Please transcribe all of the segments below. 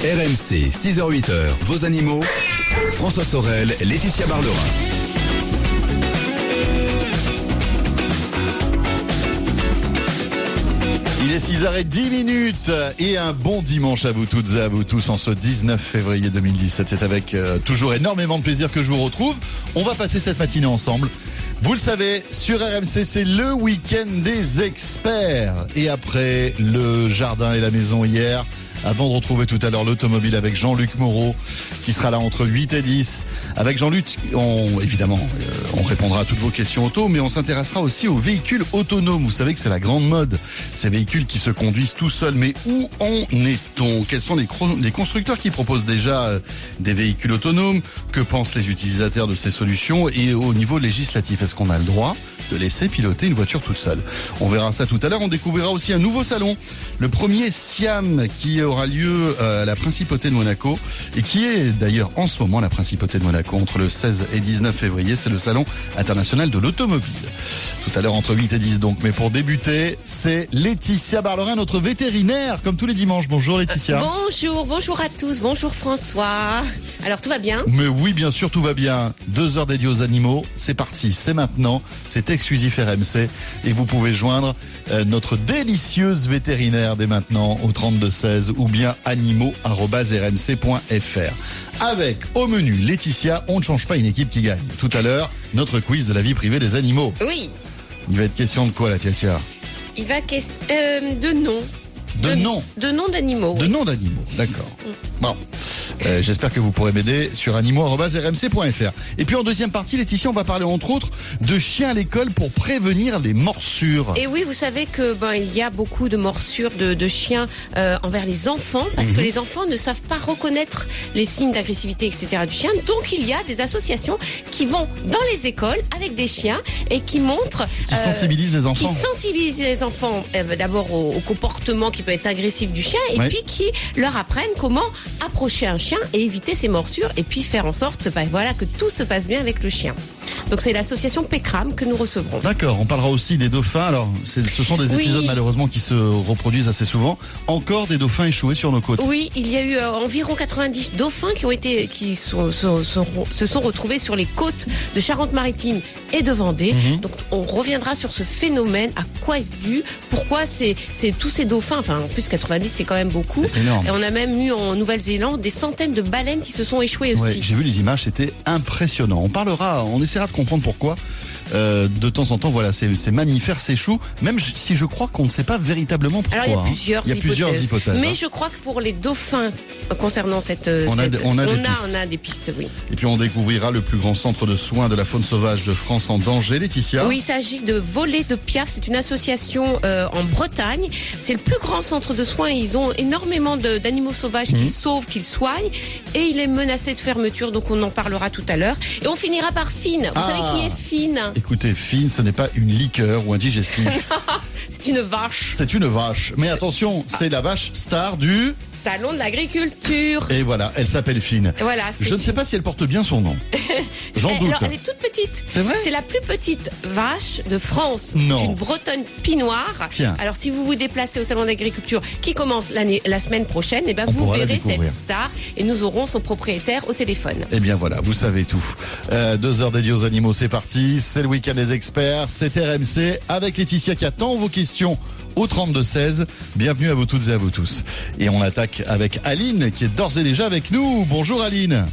RMC, 6h-8h, vos animaux. François Sorel, Laetitia Barlerin. Il est 6h10 minutes et un bon dimanche à vous toutes et à vous tous en ce 19 février 2017. C'est avec euh, toujours énormément de plaisir que je vous retrouve. On va passer cette matinée ensemble. Vous le savez, sur RMC, c'est le week-end des experts. Et après le jardin et la maison hier, avant de retrouver tout à l'heure l'automobile avec Jean-Luc Moreau, qui sera là entre 8 et 10. Avec Jean-Luc, on, évidemment, euh, on répondra à toutes vos questions auto, mais on s'intéressera aussi aux véhicules autonomes. Vous savez que c'est la grande mode. Ces véhicules qui se conduisent tout seuls. Mais où en est-on? Quels sont les, les, constructeurs qui proposent déjà euh, des véhicules autonomes? Que pensent les utilisateurs de ces solutions? Et au niveau législatif, est-ce qu'on a le droit de laisser piloter une voiture toute seule? On verra ça tout à l'heure. On découvrira aussi un nouveau salon, le premier Siam, qui aura lieu euh, à la Principauté de Monaco et qui est d'ailleurs en ce moment la Principauté de Monaco entre le 16 et 19 février. C'est le Salon international de l'automobile. Tout à l'heure entre 8 et 10 donc. Mais pour débuter, c'est Laetitia Barlerin, notre vétérinaire, comme tous les dimanches. Bonjour Laetitia. Bonjour, bonjour à tous. Bonjour François. Alors tout va bien? Mais oui, bien sûr, tout va bien. Deux heures dédiées aux animaux. C'est parti, c'est maintenant. C'est exclusif RMC. Et vous pouvez joindre euh, notre délicieuse vétérinaire dès maintenant au 3216 ou bien animaux.rmc.fr. Avec au menu Laetitia, on ne change pas une équipe qui gagne. Tout à l'heure, notre quiz de la vie privée des animaux. Oui. Il va être question de quoi, la Laetitia? Il va question euh, de nom. De, nom. De nom d'animaux. De nom d'animaux, d'accord. Bon. Euh, J'espère que vous pourrez m'aider sur animaux.rmc.fr. Et puis en deuxième partie, Laetitia, on va parler entre autres de chiens à l'école pour prévenir les morsures. Et oui, vous savez que ben il y a beaucoup de morsures de, de chiens euh, envers les enfants parce que Mhm. les enfants ne savent pas reconnaître les signes d'agressivité, etc. du chien. Donc il y a des associations qui vont dans les écoles avec des chiens et qui montrent Qui euh, sensibilise les qui enfants. sensibilisent les enfants d'abord au, au comportement qui peut être agressif du chien et Ouais. puis qui leur apprennent comment approcher un chien et éviter ses morsures et puis faire en sorte bah, voilà, que tout se passe bien avec le chien. Donc c'est l'association PECRAM que nous recevrons. D'accord, on parlera aussi des dauphins. Alors, ce sont des Oui. épisodes malheureusement qui se reproduisent assez souvent. Encore des dauphins échoués sur nos côtes. Oui, il y a eu euh, environ 90 dauphins qui ont été, qui sont, sont- sont- se sont retrouvés sur les côtes de Charente-Maritime et de Vendée. Mhm. Donc, on reviendra sur ce phénomène. À quoi est-ce dû? Pourquoi c'est, tous ces dauphins? Enfin, en plus 90, c'est quand même beaucoup. Énorme. Et on a même eu en Nouvelle-Zélande des centaines de baleines qui se sont échouées Ouais, aussi. j'ai vu les images, c'était impressionnant. On parlera, on de comprendre pourquoi. Euh, de temps en temps, voilà, ces, ces mammifères s'échouent, même si je crois qu'on ne sait pas véritablement pourquoi. Alors il y a hein. plusieurs Il y a hypothèses. plusieurs hypothèses. Mais hein. je crois que pour les dauphins euh, concernant cette, euh, On a cette- des- on a des on a des pistes, oui. Et puis on découvrira le plus grand centre de soins de la faune sauvage de France en danger, Laetitia. Oui, il s'agit de Voler de Piaf. C'est une association euh, en Bretagne. C'est le plus grand centre de soins. Ils ont énormément d'animaux sauvages Mhm. qu'ils sauvent, qu'ils soignent. Et il est menacé de fermeture, donc on en parlera tout à l'heure. Et on finira par Fine. Vous Ah. savez qui est Fine Écoutez, Fine, ce n'est pas une liqueur ou un digestif. C'est une vache. c'est une vache. Mais attention, c'est la vache star du... Salon de l'agriculture. Et voilà, elle s'appelle Fine. Voilà. Je ne sais pas si elle porte bien son nom. J'en doute. alors, elle est toute petite. C'est vrai C'est la plus petite vache de France. Non. C'est une bretonne pinoire. Tiens. Alors si vous vous déplacez au salon d'agriculture qui commence la semaine prochaine, eh ben On vous verrez cette star et nous aurons son propriétaire au téléphone. Eh bien voilà, vous savez tout. Euh, deux heures dédiées aux animaux, c'est parti. C'est le week-end des experts. C'est RMC avec Laetitia qui attend vos questions au 32-16. Bienvenue à vous toutes et à vous tous. Et on attaque avec Aline qui est d'ores et déjà avec nous. Bonjour Aline.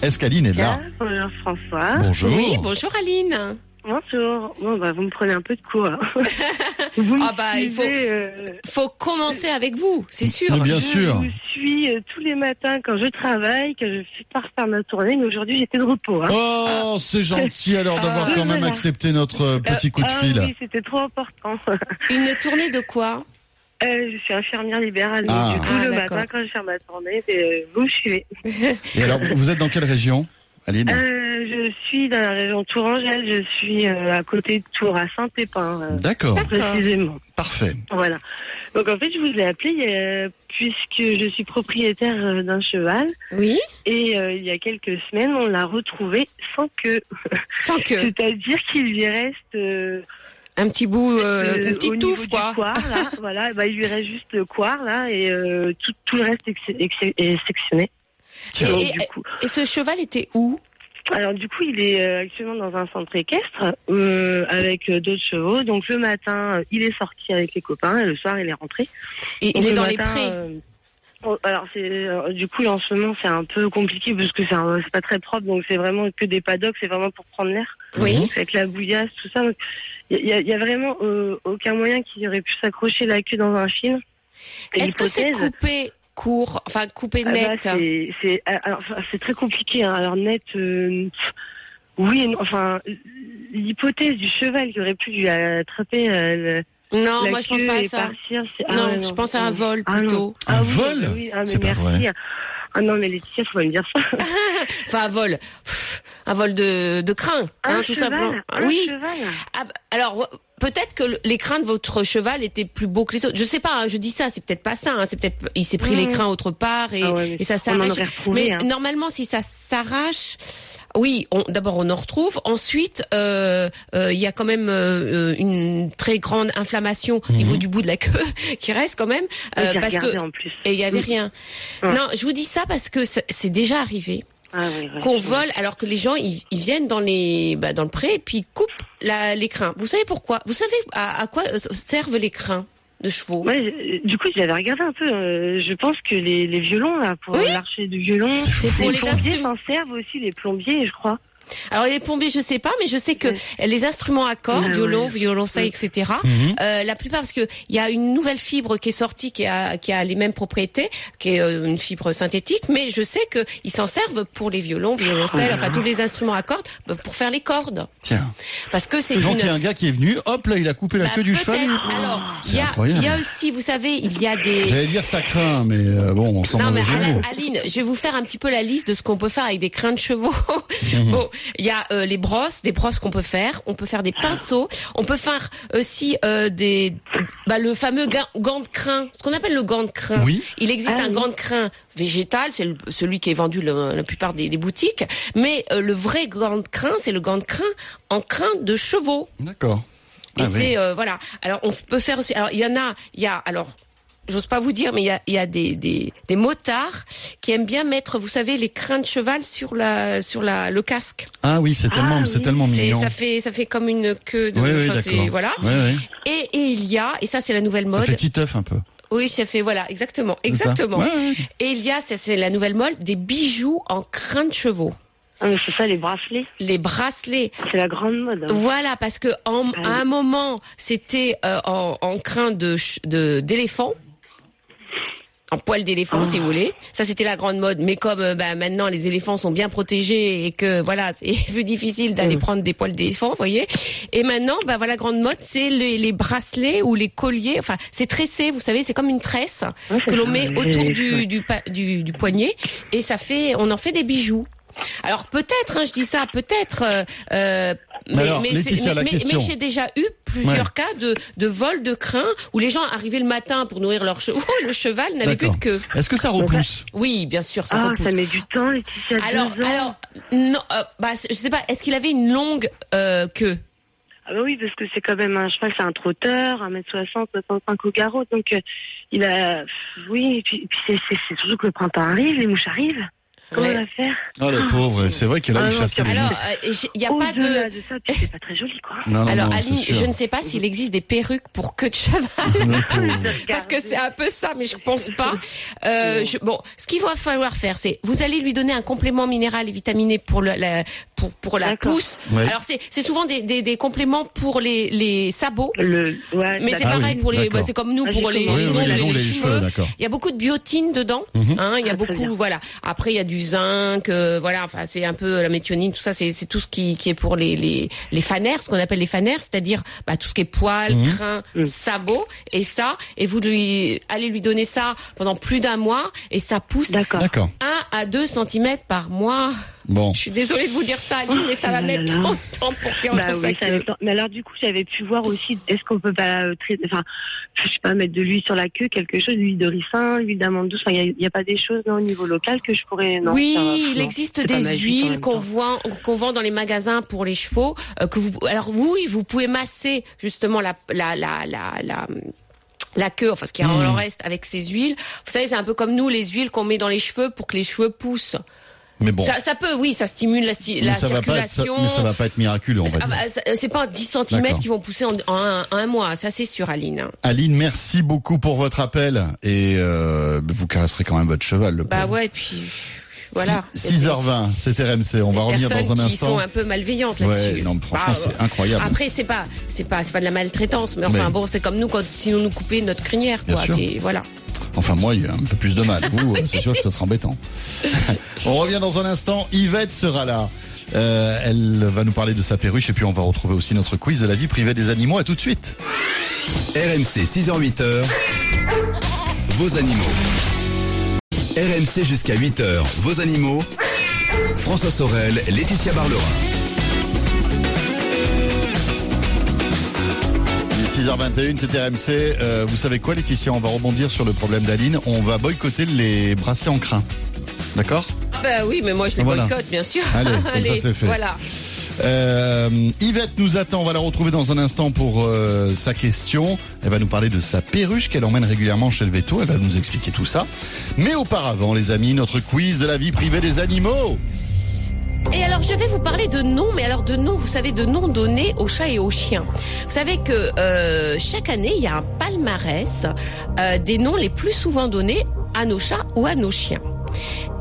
Est-ce qu'Aline est là? Bonjour François. Bonjour. Oui, bonjour Aline. Bonjour. Bon, bah, vous me prenez un peu de cours. hein. vous me Ah bah, il faut- euh, Faut commencer avec vous, c'est sûr. Mais bien je sûr. vous suis euh, tous les matins quand je travaille, quand je pars faire ma tournée, mais aujourd'hui j'étais de repos. Hein. Oh, c'est gentil alors d'avoir Ah, quand même voilà. accepté notre euh, petit coup de ah fil. oui, c'était trop important. Une tournée de quoi? Euh, je suis infirmière libérale, donc Ah. du coup Ah, le matin quand je fais ma tournée, euh, vous me suivez. Et alors, vous êtes dans quelle région? Aline Euh, je suis dans la région Tourangelle, je suis euh, à côté de Tours, à Saint-Épin, euh, D'accord, précisément. parfait. Voilà. Donc en fait, je vous ai appelé euh, puisque je suis propriétaire euh, d'un cheval Oui, et euh, il y a quelques semaines, on l'a retrouvé sans queue. sans que. C'est-à-dire qu'il lui reste euh, Un petit bout, euh, Euh, une au petite touffe, quoi. Coir, là, voilà, bah, il lui reste juste le coir là et euh, tout, tout le reste est, ex- est sectionné. Et, Donc, et- du coup, et ce cheval était où? Alors du coup, il est euh, actuellement dans un centre équestre euh, avec euh, d'autres chevaux. Donc le matin, euh, il est sorti avec les copains et le soir, il est rentré. Et Il est le dans les matin, prés. euh, oh, alors c'est euh, du coup en ce moment c'est un peu compliqué parce que c'est pas très propre donc c'est vraiment que des paddocks c'est vraiment pour prendre l'air Oui. avec la bouillasse tout ça il y a, il y a vraiment euh, aucun moyen qu'il aurait pu s'accrocher la queue dans un fil. Et Est-ce que c'est l'hypothèse- coupé? Court, enfin coupé ah bah, net c'est c'est enfin, c'est très compliqué hein. alors net euh, oui non. enfin l'hypothèse du cheval qui aurait pu lui attraper euh, le- Non, la moi je pense pas à ça. partir ah Non, ouais, je pense à un non. vol Ah, non. plutôt. Ah Un oui, vol bah oui, ah, mais C'est pas merci. vrai. Ah non, mais Laetitia, faut pas me dire ça. Enfin un vol, un vol de, de crin, Un hein, tout cheval, simplement. un oui. cheval. Ah, bah, alors peut-être que crins de votre cheval étaient plus beaux que les autres. Je sais pas, hein, je dis ça, c'est peut-être pas ça. hein, c'est peut-être il s'est pris Mmh. les crins autre part et, Ah ouais, mais et ça s'arrache. Mais hein. normalement, si ça s'arrache, oui, on- d'abord on en retrouve. Ensuite, euh, euh, il y a quand même euh, une très grande inflammation au niveau du bout de la queue qui reste quand même euh, parce que en plus. et il y avait Mm. rien. Ouais. Non, je vous dis ça parce que c'est c'est déjà arrivé Ah oui, qu'on vole alors que les gens ils, ils viennent dans les bah, dans le pré et puis ils coupent la, les crins. Vous savez pourquoi? Vous savez à, à quoi euh, servent les crins de chevaux? Ouais, je- du coup, j'avais regardé un peu. euh, je pense que les, les violons, là, pour Oui. l'archer du violon, C'est pour les les s'en servent aussi, les plombiers, je crois. Alors les plombiers, je sais pas, mais je sais que les instruments à cordes, Ouais, violon, violoncelle, etc. Mhm. euh, la plupart, parce que il y a une nouvelle fibre qui est sortie, qui a qui a les mêmes propriétés, qui est euh, une fibre synthétique, mais je sais que ils s'en servent pour les violons, violoncelles, enfin tous les instruments à cordes, euh, pour faire les cordes, Tiens. parce que c'est Donc une il y a un gars qui est venu, hop là, il a coupé la Bah, queue du cheval. Alors, il y a, incroyable. il y a aussi, vous savez, il y a des. J'allais dire ça craint, mais euh, bon, on s'en Non va mais Alain- mots. Aline, je vais vous faire un petit peu la liste de ce qu'on peut faire avec des crins de chevaux. Mhm. bon, il y a euh, les brosses, des brosses qu'on peut faire. On peut faire des pinceaux. On peut faire aussi euh, des, bah, le fameux ga- gant de crin, ce qu'on appelle le gant de crin. Oui. Il existe Ah un oui. gant de crin végétal, c'est le- celui qui est vendu le- la plupart des, des boutiques. Mais euh, le vrai gant de crin, c'est le gant de crin en crin de chevaux. D'accord. Et Ah oui. c'est euh, voilà. Alors on peut faire aussi. Alors il y en a, il y a alors. J'ose pas vous dire, mais il y a, il y a des, des, des motards qui aiment bien mettre, vous savez, les crins de cheval sur la sur la le casque. Ah oui, c'est tellement, Ah c'est oui. tellement mignon. ça fait ça fait comme une queue de. Oui, oui, enfin, voilà. Et, et il y a, et ça c'est la nouvelle Ça mode. fait titeuf un peu. Oui, ça fait voilà, exactement, ça exactement. Ouais, ouais. Et il y a, ça c'est la nouvelle mode, des bijoux en crin de chevaux, Ah, mais c'est ça, les bracelets. les bracelets. C'est la grande mode. hein. Voilà, parce que en, Ah à un moment, c'était euh, en, en crin de d'éléphant. En poil d'éléphant, Oh. si vous voulez. Ça, c'était la grande mode. Mais comme euh, bah, maintenant les éléphants sont bien protégés et que voilà, c'est plus difficile d'aller Mm. prendre des poils d'éléphant, vous voyez. Et maintenant, bah voilà, grande mode, c'est les, les bracelets ou les colliers. Enfin, c'est tressé, vous savez, c'est comme une tresse que l'on met autour du du, du du poignet et ça fait, on en fait des bijoux. Alors peut-être, hein, je dis ça, peut-être. euh, euh, mais, alors, mais, Laetitia, c'est- la mais- question. mais j'ai déjà eu plusieurs Ouais. cas de, de vol de crin où les gens arrivaient le matin pour nourrir leurs chevaux, le cheval n'avait plus de queue. Est-ce que ça repousse? Oui, bien sûr, ça Ah, repousse. ça met du temps, Laetitia. Alors, ans. alors, non, euh, bah, je sais pas. Est-ce qu'il avait une longue euh, queue? Ah bah oui, parce que c'est quand même un cheval, c'est un trotteur, 1m60, 65 au garrot. Donc, euh, il a... Oui, et puis, c'est surtout que le printemps arrive, les mouches arrivent. Comment Ouais. on va faire Oh le pauvre, c'est vrai qu'elle a Ah eu les Alors, euh, il n'y a pas de. de ça, c'est pas très joli, quoi. Non, non, Alors, non, Aline, je ne sais pas s'il existe des perruques pour queue de cheval. Parce que c'est un peu ça, mais je pense pas. Euh, je- bon, ce qu'il va falloir faire, c'est vous allez lui donner un complément minéral et vitaminé pour le, la pour pour la pousse. Ouais. Alors c'est c'est souvent des, des des compléments pour les les sabots. Le, ouais, Mais c'est Ah pareil oui, pour les, bah, c'est comme nous Ah, pour les, les Oui, oui, ongles les et ongles les et les cheveux. Il y a beaucoup de biotine dedans. Mhm. Hein, il y a Ah, beaucoup, voilà. Après, il y a du zinc, euh, voilà. Enfin, c'est un peu la méthionine, tout ça. C'est c'est tout ce qui qui est pour les les les fanères, ce qu'on appelle les fanères, c'est-à-dire bah, tout ce qui est poils, Mhm. crins, sabots et ça. Et vous lui allez lui donner ça pendant plus d'un mois et ça pousse D'accord. D'accord. à 2 cm par mois. Bon. Je suis désolée de vous dire ça, Aline, mais ça va Oh mettre trop de temps pour qu'il Bah oui, dépend. Mais alors du coup, j'avais pu voir aussi, est-ce qu'on peut pas euh, traiter, enfin, je sais pas, mettre de l'huile sur la queue, quelque chose, l'huile de ricin, l'huile d'amande douce. Enfin, il y a, a pas des choses non, au niveau local que je pourrais. Non, oui, ça il non, existe des huiles qu'on vend, qu'on vend dans les magasins pour les chevaux. euh, que vous, alors oui, vous pouvez masser justement la, la, la, la, la la queue, enfin ce qui en reste avec ces huiles. Vous savez, c'est un peu comme nous les huiles qu'on met dans les cheveux pour que les cheveux poussent. Mais bon. Ça, ça peut, oui, ça stimule la, mais la ça va pas être, ça- circulation. mais ça va pas être miraculeux, on va Ah dire. bah, c'est pas 10 cm qui vont pousser en, en un, mois, ça c'est sûr, Aline. Aline, merci beaucoup pour votre appel et euh, vous caresserez quand même votre cheval. Le Bah pauvre. ouais, puis voilà. Six- 6h20, c'est RMC. On va revenir dans un personnes qui instant. sont un peu malveillantes Ouais, là-dessus. non, mais franchement, Bah, c'est incroyable. Après, c'est pas, c'est pas, c'est pas de la maltraitance, mais enfin Mais- bon, c'est comme nous quand sinon nous couper notre crinière, Bien quoi. sûr. Et voilà. Enfin, moi, il y a un peu plus de mal. Vous, euh, c'est sûr que ça sera embêtant. on revient dans un instant. Yvette sera là. Euh, elle va nous parler de sa perruche et puis on va retrouver aussi notre quiz de la vie privée des animaux. À tout de suite. RMC 6h-8h, vos animaux. RMC jusqu'à 8h, vos animaux. François Sorel, Laetitia Barlerin. 6h21, c'est RMC. Euh, vous savez quoi, Laetitia? On va rebondir sur le problème d'Aline. On va boycotter les bracelets en crin. D'accord? Bah oui, mais moi je les Voilà. boycotte, bien sûr. Allez, comme ça, c'est fait. Voilà. Euh, Yvette nous attend, on va la retrouver dans un instant pour euh, sa question. Elle va nous parler de sa perruche qu'elle emmène régulièrement chez le veto. Elle va nous expliquer tout ça. Mais auparavant, les amis, notre quiz de la vie privée des animaux. Et alors, je vais vous parler de noms, mais alors de noms, vous savez, de noms donnés aux chats et aux chiens. Vous savez que euh, chaque année, il y a un palmarès euh, des noms les plus souvent donnés à nos chats ou à nos chiens.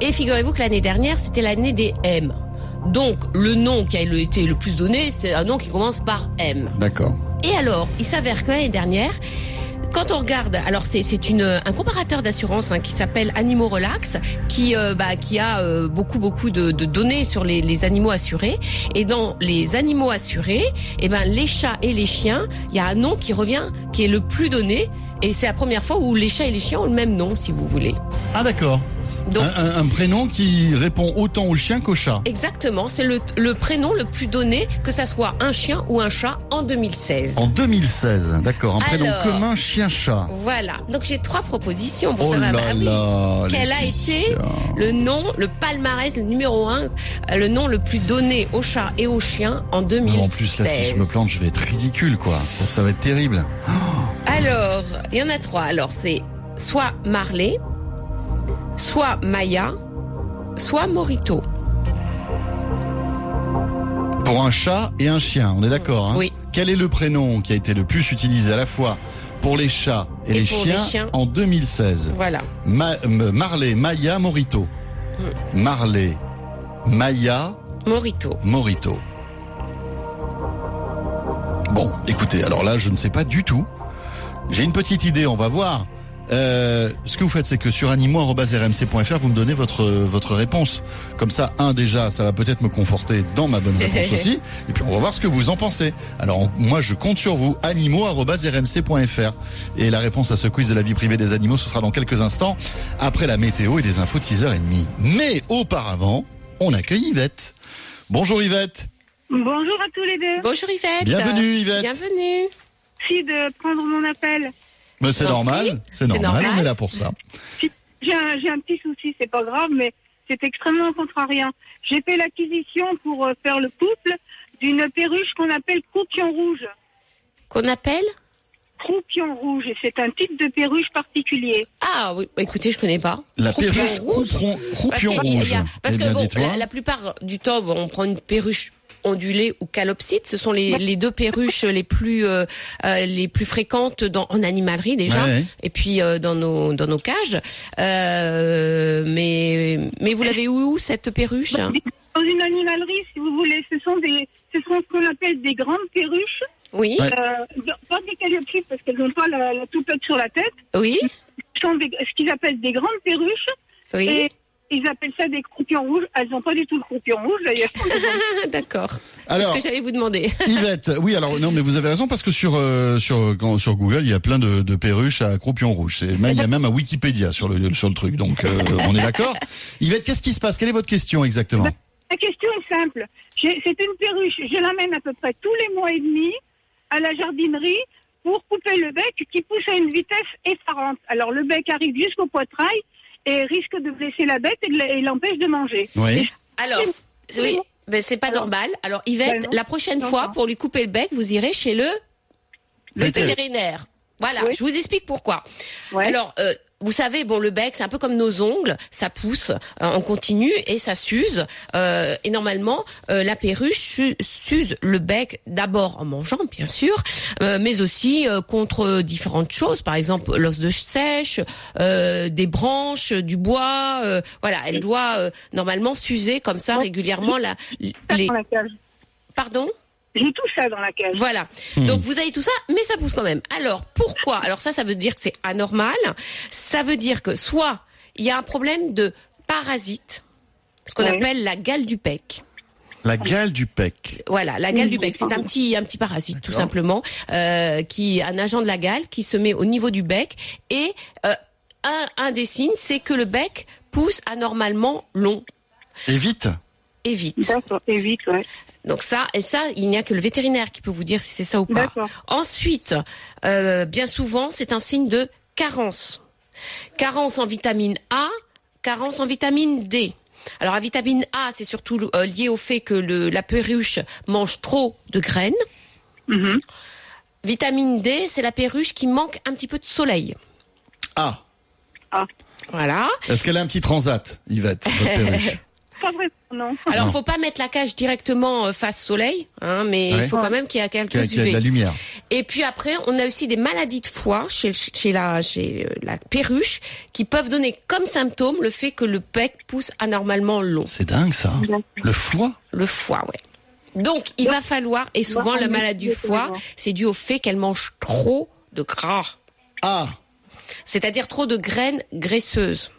Et figurez-vous que l'année dernière, c'était l'année des M. Donc, le nom qui a été le plus donné, c'est un nom qui commence par M. D'accord. Et alors, il s'avère que l'année dernière, quand on regarde, alors c'est un comparateur d'assurance hein, qui s'appelle Animaux Relax, qui euh, bah, qui a euh, beaucoup beaucoup de, données sur les, les animaux assurés. Et dans les animaux assurés, eh ben les chats et les chiens, il y a un nom qui revient, qui est le plus donné. Et c'est la première fois où les chats et les chiens ont le même nom, si vous voulez. Ah d'accord. Donc Un, prénom qui répond autant au chien qu'au chat. exactement, c'est le, le prénom le plus donné, que ça soit un chien ou un chat, en 2016. En 2016, d'accord. Un prénom commun chien-chat. Voilà. Donc j'ai trois propositions pour Oh savoir. là. Quel a été le nom, le palmarès, le numéro un, euh, le nom le plus donné aux chats et aux chiens en 2016 En plus, là, si je me plante, je vais être ridicule, quoi. Ça, ça va être terrible. Alors, il y en a trois. Alors, c'est soit Marley, soit Maya, soit Morito. Pour un chat et un chien, on est d'accord, hein Oui. Quel est le prénom qui a été le plus utilisé à la fois pour les chats et, Et les, chiens en 2016 Voilà. Ma- Marley, Maya, Morito. Hmm. Marley, Maya, Morito. Morito. Bon, écoutez, alors là, je ne sais pas du tout. J'ai une petite idée, on va voir. Euh, ce que vous faites, c'est que sur animaux.rmc.fr, vous me donnez votre votre réponse. Comme ça, un déjà, ça va peut-être me conforter dans ma bonne réponse aussi. Et puis on va voir ce que vous en pensez. Alors on- moi, je compte sur vous. animaux.rmc.fr. Et la réponse à ce quiz de la vie privée des animaux, ce sera dans quelques instants, après la météo et les infos de 6h30. Mais auparavant, on accueille Yvette. Bonjour Yvette. Bonjour à tous les deux. Bonjour Yvette. Bienvenue Yvette. Bienvenue. Merci de prendre mon appel. Mais c'est normal, c'est normal, normal. on est là pour ça. J'ai un, j'ai un petit souci, c'est pas grave, mais c'est extrêmement contrariant. J'ai fait l'acquisition pour euh, faire le couple d'une perruche qu'on appelle croupion rouge. Qu'on appelle Croupion rouge, et c'est un type de perruche particulier. Ah oui, bah, écoutez, je connais pas. La Croupion perruche rouge. croupion, Parce rouge. il y a- parce Eh que bon, la, la plupart du temps, bon, on prend une perruche ondulée ou calopsite. Ce sont les, les deux perruches les plus euh, euh, les plus fréquentes dans, en animalerie déjà, Ouais, ouais. et puis euh, dans nos dans nos cages. Euh, mais mais vous l'avez où cette perruche Dans une animalerie, si vous voulez, ce sont des, ce sont ce qu'on appelle des grandes perruches, Oui, Ouais. euh, pas des calliopites parce qu'elles n'ont pas la, la toupette sur la tête, oui, ce sont des- ce qu'ils appellent des grandes perruches. oui. Et, ils appellent ça des croupions rouges. Elles n'ont pas du tout le croupion rouge d'ailleurs. D'accord. C'est Alors- ce que j'allais vous demander. Yvette, oui, alors non, mais vous avez raison parce que sur euh, sur quand- sur Google, il y a plein de, de perruches à croupion rouge. C'est même il y a même un Wikipédia sur le sur le truc. Donc euh, on est d'accord. Yvette, qu'est-ce qui se passe? Quelle est votre question exactement? La question est simple. C'est une perruche. Je l'amène à peu près tous les mois et demi à la jardinerie pour couper le bec qui pousse à une vitesse effarante. Alors le bec arrive jusqu'au poitrail et risque de blesser la bête et l'empêche de manger. Oui. Alors, oui, mais c'est pas Alors- normal. Alors, Yvette, Ben non. la prochaine Non, fois, non. pour lui couper le bec, vous irez chez le Vétérinaire. vétérinaire. Voilà, Oui. je vous explique pourquoi. Ouais. Alors, euh, vous savez, bon, le bec, c'est un peu comme nos ongles, ça pousse euh, en continu et ça s'use. Euh, et normalement, euh, la perruche su- s'use le bec d'abord en mangeant, bien sûr, euh, mais aussi euh, contre différentes choses, par exemple l'os de sèche, euh, des branches, du bois. euh, voilà, elle doit euh, normalement s'user comme ça régulièrement. La, les... Pardon? J'ai tout ça dans la cage. voilà. Donc vous avez tout ça, mais ça pousse quand même. Alors pourquoi? Alors ça, ça veut dire que c'est anormal. Ça veut dire que soit il y a un problème de parasite, ce qu'on Ouais. appelle la gale du pec. La gale du pec. Voilà, la gale du bec, c'est un petit un petit parasite tout simplement, euh, qui un agent de la gale qui se met au niveau du bec et euh, un, un des signes, c'est que le bec pousse anormalement long Et vite. Et vite. D'accord. Et vite, ouais. Donc ça, et ça, il n'y a que le vétérinaire qui peut vous dire si c'est ça ou pas. D'accord. Ensuite, euh, bien souvent, c'est un signe de carence. Carence en vitamine A, carence en vitamine D. Alors la vitamine A, c'est surtout euh, lié au fait que le, la perruche mange trop de graines. Mhm. Vitamine D, c'est la perruche qui manque un petit peu de soleil. Ah, Voilà. est-ce qu'elle a un petit transat, Yvette, votre perruche Pas vraiment, non. Alors, Non. faut pas mettre la cage directement euh, face soleil, hein, mais Ouais. il faut quand même qu'il y ait quelques Qui a, qui a de la lumière. Et puis après, on a aussi des maladies de foie chez, chez, la, chez euh, la perruche qui peuvent donner comme symptôme le fait que le bec pousse anormalement long. C'est dingue ça. Le foie? Le foie, ouais. Donc, il va falloir, et souvent la maladie du foie, c'est dû au fait qu'elle mange trop de gras. Ah, C'est-à-dire trop de graines graisseuses.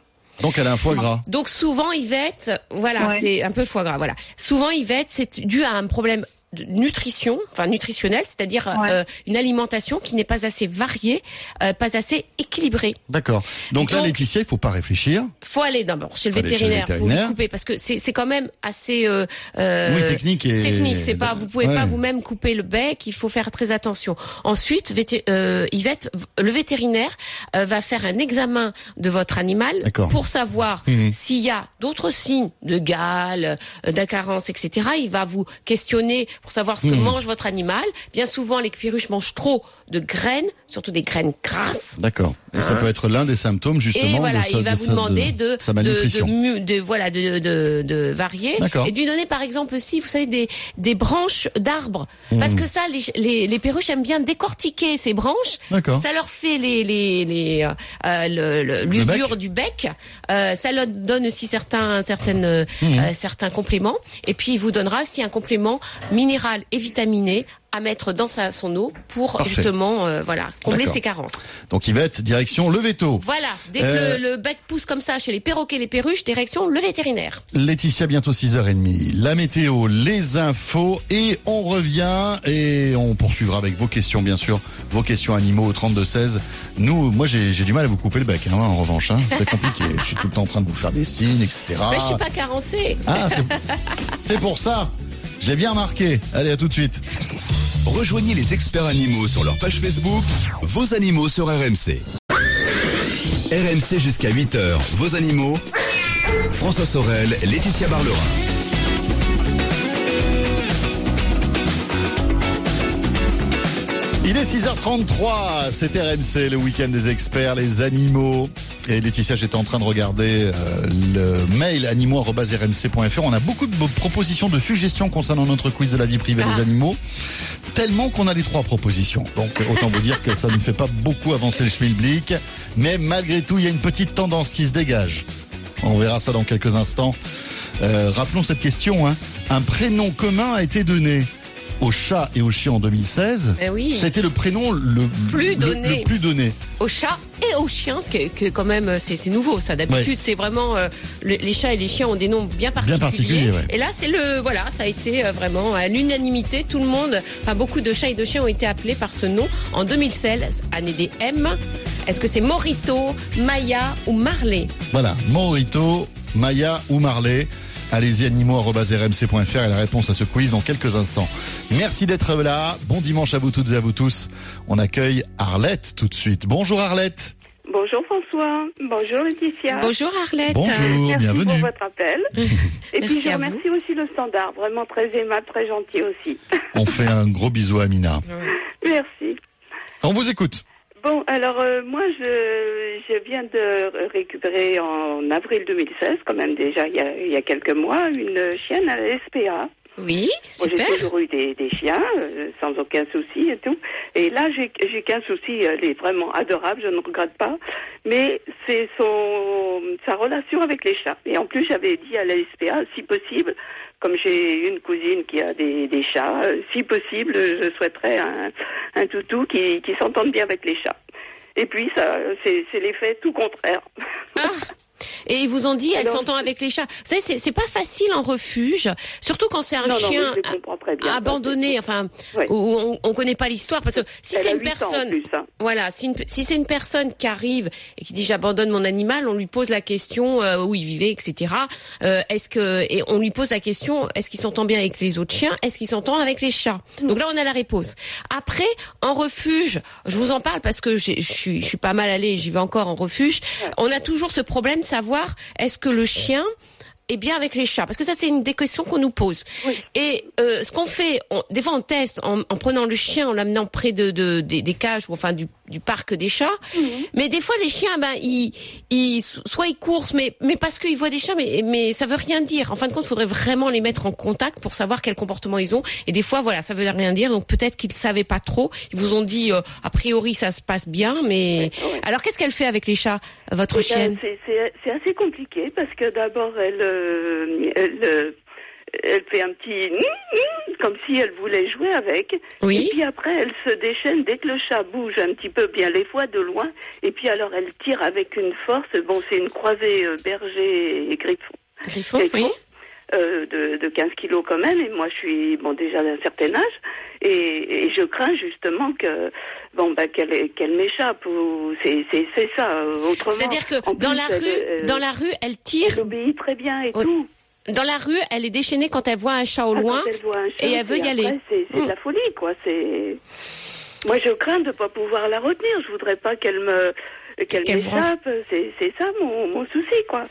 Donc elle a un foie gras. Donc souvent Yvette, voilà, Ouais. c'est un peu le foie gras, voilà. Souvent Yvette, c'est dû à un problème de nutrition, enfin nutritionnel, c'est-à-dire Ouais. euh, une alimentation qui n'est pas assez variée, euh, pas assez équilibrée. D'accord. Donc, là, Donc- Laetitia, il faut pas réfléchir. Faut aller d'abord chez le chez vétérinaire, pour lui couper parce que c'est c'est quand même assez euh, euh, oui, technique et technique. C'est pas, vous pouvez Ouais. pas vous-même couper le bec. Il faut faire très attention. Ensuite, vété- euh, Yvette, le vétérinaire euh, va faire un examen de votre animal D'accord. pour savoir Mhm. s'il y a d'autres signes de gale, euh, d'incarence, etc. Il va vous questionner pour savoir ce que Mhm. mange votre animal. Bien souvent, les perruches mangent trop de graines, surtout des graines grasses. D'accord. Et ça peut être l'un des symptômes justement Hein Et voilà, de, sa, il va de vous sa- demander de de, sa de, malnutrition. voilà, de, de, de varier. Et de lui donner, par exemple, aussi, vous savez, des, des branches d'arbres. Mmh. Parce que ça, les, les, les perruches aiment bien décortiquer ces branches. D'accord. Ça leur fait les, les, les, euh, le- l'usure du bec. Euh, ça leur donne aussi certains, certaines, Mmh. euh, certains compléments. Et puis, il vous donnera aussi un complément minéral et vitaminé à mettre dans sa, son eau pour Parfait. justement, euh, voilà, combler ses carences. Donc Yvette, direction le veto. Voilà, dès que Euh, le, le bec pousse comme ça chez les perroquets et les perruches, direction le vétérinaire. Laetitia, bientôt 6h30. La météo, les infos et on revient et on poursuivra avec vos questions, bien sûr. Vos questions animaux au 32-16. Nous, moi, j'ai du mal à vous couper le bec, hein, en revanche. Hein. C'est compliqué. Je suis tout le temps en train de vous faire des signes, etc. Mais je suis pas carencée. Ah, c'est- pour ça. J'ai bien remarqué. Allez, à tout de suite. Rejoignez les experts animaux sur leur page Facebook, vos animaux sur RMC. RMC jusqu'à 8h, vos animaux. François Sorel, Laetitia Barlerin. Il est 6h33, c'est RMC, le week-end des experts, les animaux. Et Laetitia, j'étais en train de regarder euh, le mail animaux.rmc.fr. On a beaucoup de propositions, de suggestions concernant notre quiz de la vie privée Ah. des animaux. Tellement qu'on a les trois propositions. Donc autant vous dire que ça ne fait pas beaucoup avancer le schmilblick. Mais malgré tout, il y a une petite tendance qui se dégage. On verra ça dans quelques instants. Euh, rappelons cette question. Hein. Un prénom commun a été donné. Aux chats et aux chiens en 2016. Eh oui. Ça a été le prénom le Plus le- donné. le plus donné. aux chats et aux chiens, ce qui est, que quand même c'est nouveau. Ça d'habitude c'est vraiment euh, le- les chats et les chiens ont des noms bien particuliers. particuliers, ouais. Et là c'est le voilà, ça a été euh, vraiment à l'unanimité. Tout le monde, enfin beaucoup de chats et de chiens ont été appelés par ce nom en 2016, année des M. Est-ce que c'est Morito, Maya ou Marley? Voilà, Morito, Maya ou Marley. Allez-y animaux.rmc.fr et la réponse à ce quiz dans quelques instants. Merci d'être là. Bon dimanche à vous toutes et à vous tous. On accueille Arlette tout de suite. Bonjour Arlette. Bonjour François, bonjour Laetitia. Bonjour Arlette. Bonjour, Merci bienvenue. pour votre appel. Et puis Merci je à vous. remercie aussi le standard, vraiment très aimable, très gentil aussi. On fait un gros bisou à Mina. Merci. On vous écoute. Bon, alors euh, moi je, je viens de récupérer en avril 2016, quand même déjà il y a, il y a quelques mois, une chienne à la SPA. Oui, Moi, j'ai super. toujours eu des, des chiens, euh, sans aucun souci et tout. Et là, j'ai j'ai qu'un souci, elle est vraiment adorable, je ne regrette pas. Mais c'est son sa relation avec les chats. Et en plus, j'avais dit à la SPA, si possible, comme j'ai une cousine qui a des, chats, euh, si possible, je souhaiterais un, un toutou qui, qui s'entende bien avec les chats. Et puis, ça, c'est c'est l'effet tout contraire. Ah. Et ils vous ont dit, elle s'entend avec les chats. Vous savez, c'est- pas facile en refuge, surtout quand c'est un non, chien très bien. abandonné, enfin, où on, on connaît pas l'histoire, parce que si c'est a une 8 ans en personne, plus, hein. voilà, si, une- si c'est une personne qui arrive et qui dit j'abandonne mon animal, on lui pose la question euh, où il vivait, etc. Euh, est-ce que et on lui pose la question est-ce qu'il s'entend bien avec les autres chiens, est-ce qu'il s'entend avec les chats? Donc là on a la réponse. Après en refuge, je vous en parle parce que je suis pas mal allée, j'y vais encore en refuge. On a toujours ce problème de savoir est-ce que le chien est bien avec les chats? Parce que ça, c'est une des questions qu'on nous pose. Oui. Et euh, ce qu'on fait, on- des fois, on teste en, en prenant le chien, en l'amenant près de, de- des, des cages ou enfin du, du parc des chats. Mhm. Mais des fois, les chiens, ben, ils, ils, soit ils coursent, mais, mais parce qu'ils voient des chats, mais, mais ça veut rien dire. En fin de compte, il faudrait vraiment les mettre en contact pour savoir quel comportement ils ont. Et des fois, voilà, ça veut rien dire. Donc peut-être qu'ils ne savaient pas trop. Ils vous ont dit, euh, a priori, ça se passe bien, mais... Alors, qu'est-ce qu'elle fait avec les chats, votre Eh ben, chienne c'est- assez compliqué parce que d'abord elle, euh, elle, euh, elle fait un petit comme si elle voulait jouer avec. Oui. Et puis après elle se déchaîne dès que le chat bouge un petit peu, bien les fois de loin. Et puis alors elle tire avec une force. Bon, c'est une croisée euh, berger et griffon. Griffon, Griffon, oui. Euh, de, de 15 kilos quand même, et moi je suis bon déjà d'un certain âge, et, et je crains justement que bon bah qu'elle qu'elle m'échappe ou c'est c'est c'est ça euh, autrement. C'est-à-dire que dans la elle, rue, euh, dans la rue, elle tire. elle obéit très bien et tout. Dans la rue, elle est déchaînée quand elle voit un chat au Ah, loin. quand elle voit un chat, et elle veut y aller. après, C'est c'est Mm. de la folie quoi. C'est moi je crains de pas pouvoir la retenir. Je voudrais pas qu'elle me qu'elle Qu'elle m'échappe. C'est ça mon, mon souci quoi.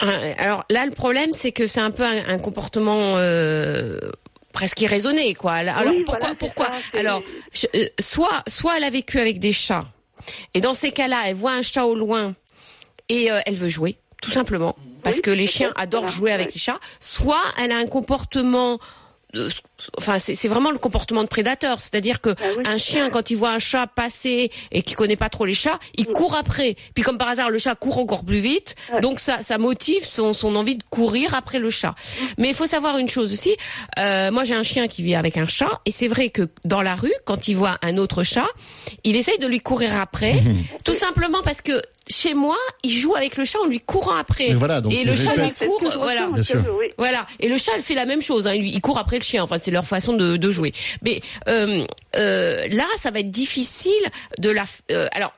Ah, Alors là, le problème, c'est que c'est un peu un, un comportement euh, presque irraisonné, quoi. Alors Oui, pourquoi, voilà, pourquoi ça, Alors, je- euh, soit, soit elle a vécu avec des chats, et dans ces cas-là, elle voit un chat au loin et euh, elle veut jouer, tout simplement, parce Oui, que les chiens adorent jouer avec les chats. Soit elle a un comportement euh, Enfin, c'est vraiment le comportement de prédateur, c'est-à-dire que Ah oui. un chien, quand il voit un chat passer et qui connaît pas trop les chats, il court après. Puis comme par hasard, le chat court encore plus vite, donc ça, ça motive son, son envie de courir après le chat. Mais il faut savoir une chose aussi. euh, moi, j'ai un chien qui vit avec un chat, et c'est vrai que dans la rue, quand il voit un autre chat, il essaye de lui courir après, tout simplement parce que chez moi, il joue avec le chat en lui courant après. Et voilà, donc et le chat lui court, voilà. Et le chat, elle fait la même chose. Hein. Il, il court après le chien. Enfin, c'est leur façon de, de jouer. Mais euh, euh, là, ça va être difficile de la. f- euh, alors.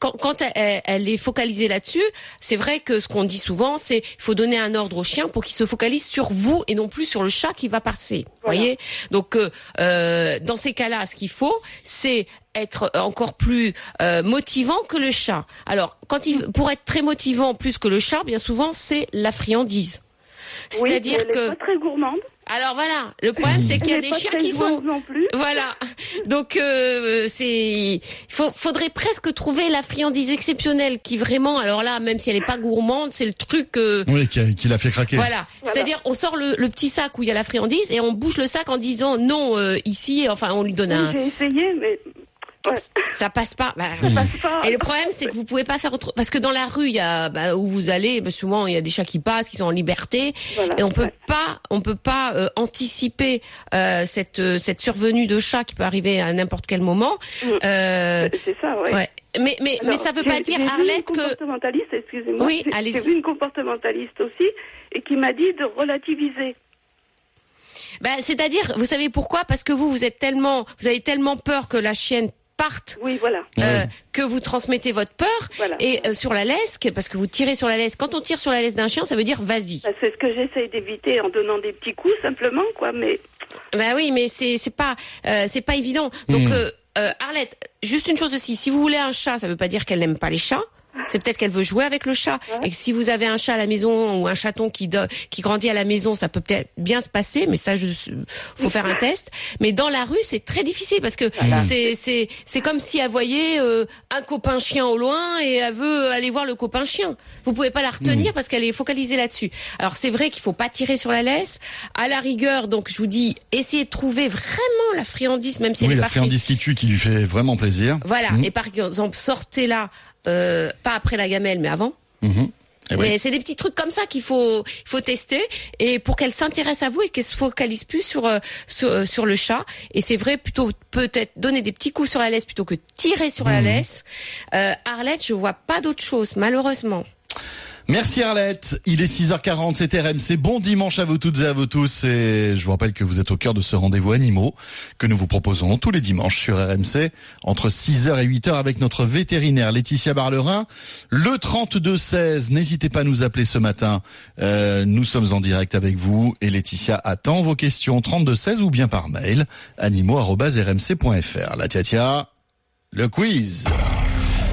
Quand, quand elle, elle est focalisée là-dessus, c'est vrai que ce qu'on dit souvent, c'est il faut donner un ordre au chien pour qu'il se focalise sur vous et non plus sur le chat qui va passer. Voilà. Voyez? Donc, euh, euh, dans ces cas-là, ce qu'il faut, c'est être encore plus euh, motivant que le chat. Alors, quand il, pour être très motivant plus que le chat, bien souvent, c'est la friandise. Oui, C'est-à-dire elle est que pas très gourmande. Alors voilà, le problème c'est qu'il y a des chiens qui sont non plus. voilà. Donc euh, c'est il faut, faudrait presque trouver la friandise exceptionnelle qui vraiment alors là même si elle est pas gourmande, c'est le truc euh, Oui, qui, qui l'a fait craquer. voilà, Voilà. c'est-à-dire on sort le, le petit sac où il y a la friandise et on bouge le sac en disant non euh, ici enfin on lui donne Oui, un J'ai essayé, mais Ouais. Ça passe pas. Bah, Ça passe pas. Et le problème, c'est que vous pouvez pas faire autre. Parce que dans la rue, il y a bah, où vous allez, bah, souvent il y a des chats qui passent, qui sont en liberté, Voilà, et on peut ouais. pas, on peut pas euh, anticiper euh, cette euh, cette survenue de chat qui peut arriver à n'importe quel moment. Mm. C'est ça, ouais. ouais. Mais mais mais Alors, ça veut pas dire Arlette une que comportementaliste, excusez-moi. Oui, allez-y. J'ai vu une comportementaliste aussi et qui m'a dit de relativiser. bah, c'est-à-dire, vous savez pourquoi? Parce que vous vous êtes tellement, vous avez tellement peur que la chienne parte. Oui, voilà. euh, que vous transmettez votre peur Voilà. et euh, sur la laisse, que- parce que vous tirez sur la laisse. Quand on tire sur la laisse d'un chien, ça veut dire vas-y. Bah, C'est ce que j'essaye d'éviter en donnant des petits coups simplement, quoi. Mais Bah oui, mais c'est c'est pas euh, c'est pas évident. Donc Hmm. euh, euh, Arlette, juste une chose aussi, si vous voulez un chat, ça veut pas dire qu'elle n'aime pas les chats. C'est peut-être qu'elle veut jouer avec le chat. Et que si vous avez un chat à la maison ou un chaton qui do- qui grandit à la maison, ça peut peut-être bien se passer, mais ça, je, faut faire un test. Mais dans la rue, c'est très difficile parce que c'est c'est c'est comme si elle voyait euh, un copain chien au loin et elle veut aller voir le copain chien. Vous pouvez pas la retenir parce qu'elle est focalisée là-dessus. Alors c'est vrai qu'il faut pas tirer sur la laisse. À la rigueur, donc je vous dis, essayez de trouver vraiment la friandise, même si elle Oui, est la pas friandise qui tue, qui lui fait vraiment plaisir. Voilà. Mhm. Et par exemple, sortez-là, euh, pas après la gamelle, mais avant. Mhm. Eh oui. Mais c'est des petits trucs comme ça qu'il faut faut tester et pour qu'elle s'intéresse à vous et qu'elle se focalise plus sur euh, sur, euh, sur le chat et c'est vrai plutôt peut-être donner des petits coups sur la laisse plutôt que tirer sur Mhm. la laisse. Euh, Arlette, je vois pas d'autre chose malheureusement. Merci Arlette, il est 6h40, c'est RMC. Bon dimanche à vous toutes et à vous tous. Et je vous rappelle que vous êtes au cœur de ce rendez-vous animaux que nous vous proposons tous les dimanches sur RMC entre 6h et 8h avec notre vétérinaire Laetitia Barlerin. Le 32-16, n'hésitez pas à nous appeler ce matin. Euh, nous sommes en direct avec vous et Laetitia attend vos questions 32-16 ou bien par mail animaux.rmc.fr. La tia tia, le quiz.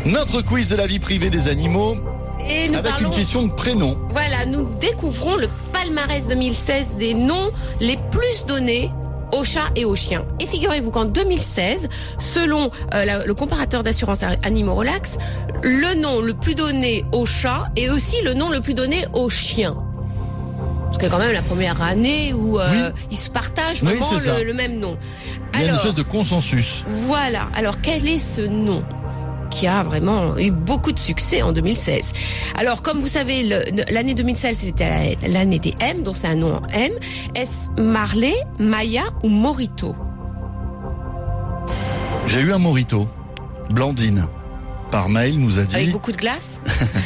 Notre quiz de la vie privée des animaux Et nous avec parlons une question de prénom. Voilà, nous découvrons le palmarès 2016 des noms les plus donnés aux chats et aux chiens. Et figurez-vous qu'en 2016, selon euh, la- le comparateur d'assurance Animaux Relax, le nom le plus donné aux chats est aussi le nom le plus donné aux chiens. C'est quand même la première année où euh, ils se partagent vraiment le, le même nom. Il y a une espèce de consensus. voilà. Alors, quel est ce nom? Qui a vraiment eu beaucoup de succès en 2016. Alors, comme vous savez, l'année 2016, c'était l'année des M, donc c'est un nom en M. Est-ce Marley, Maya ou Morito? J'ai eu un morito. Blandine. Par mail, nous a Avec dit beaucoup de glace?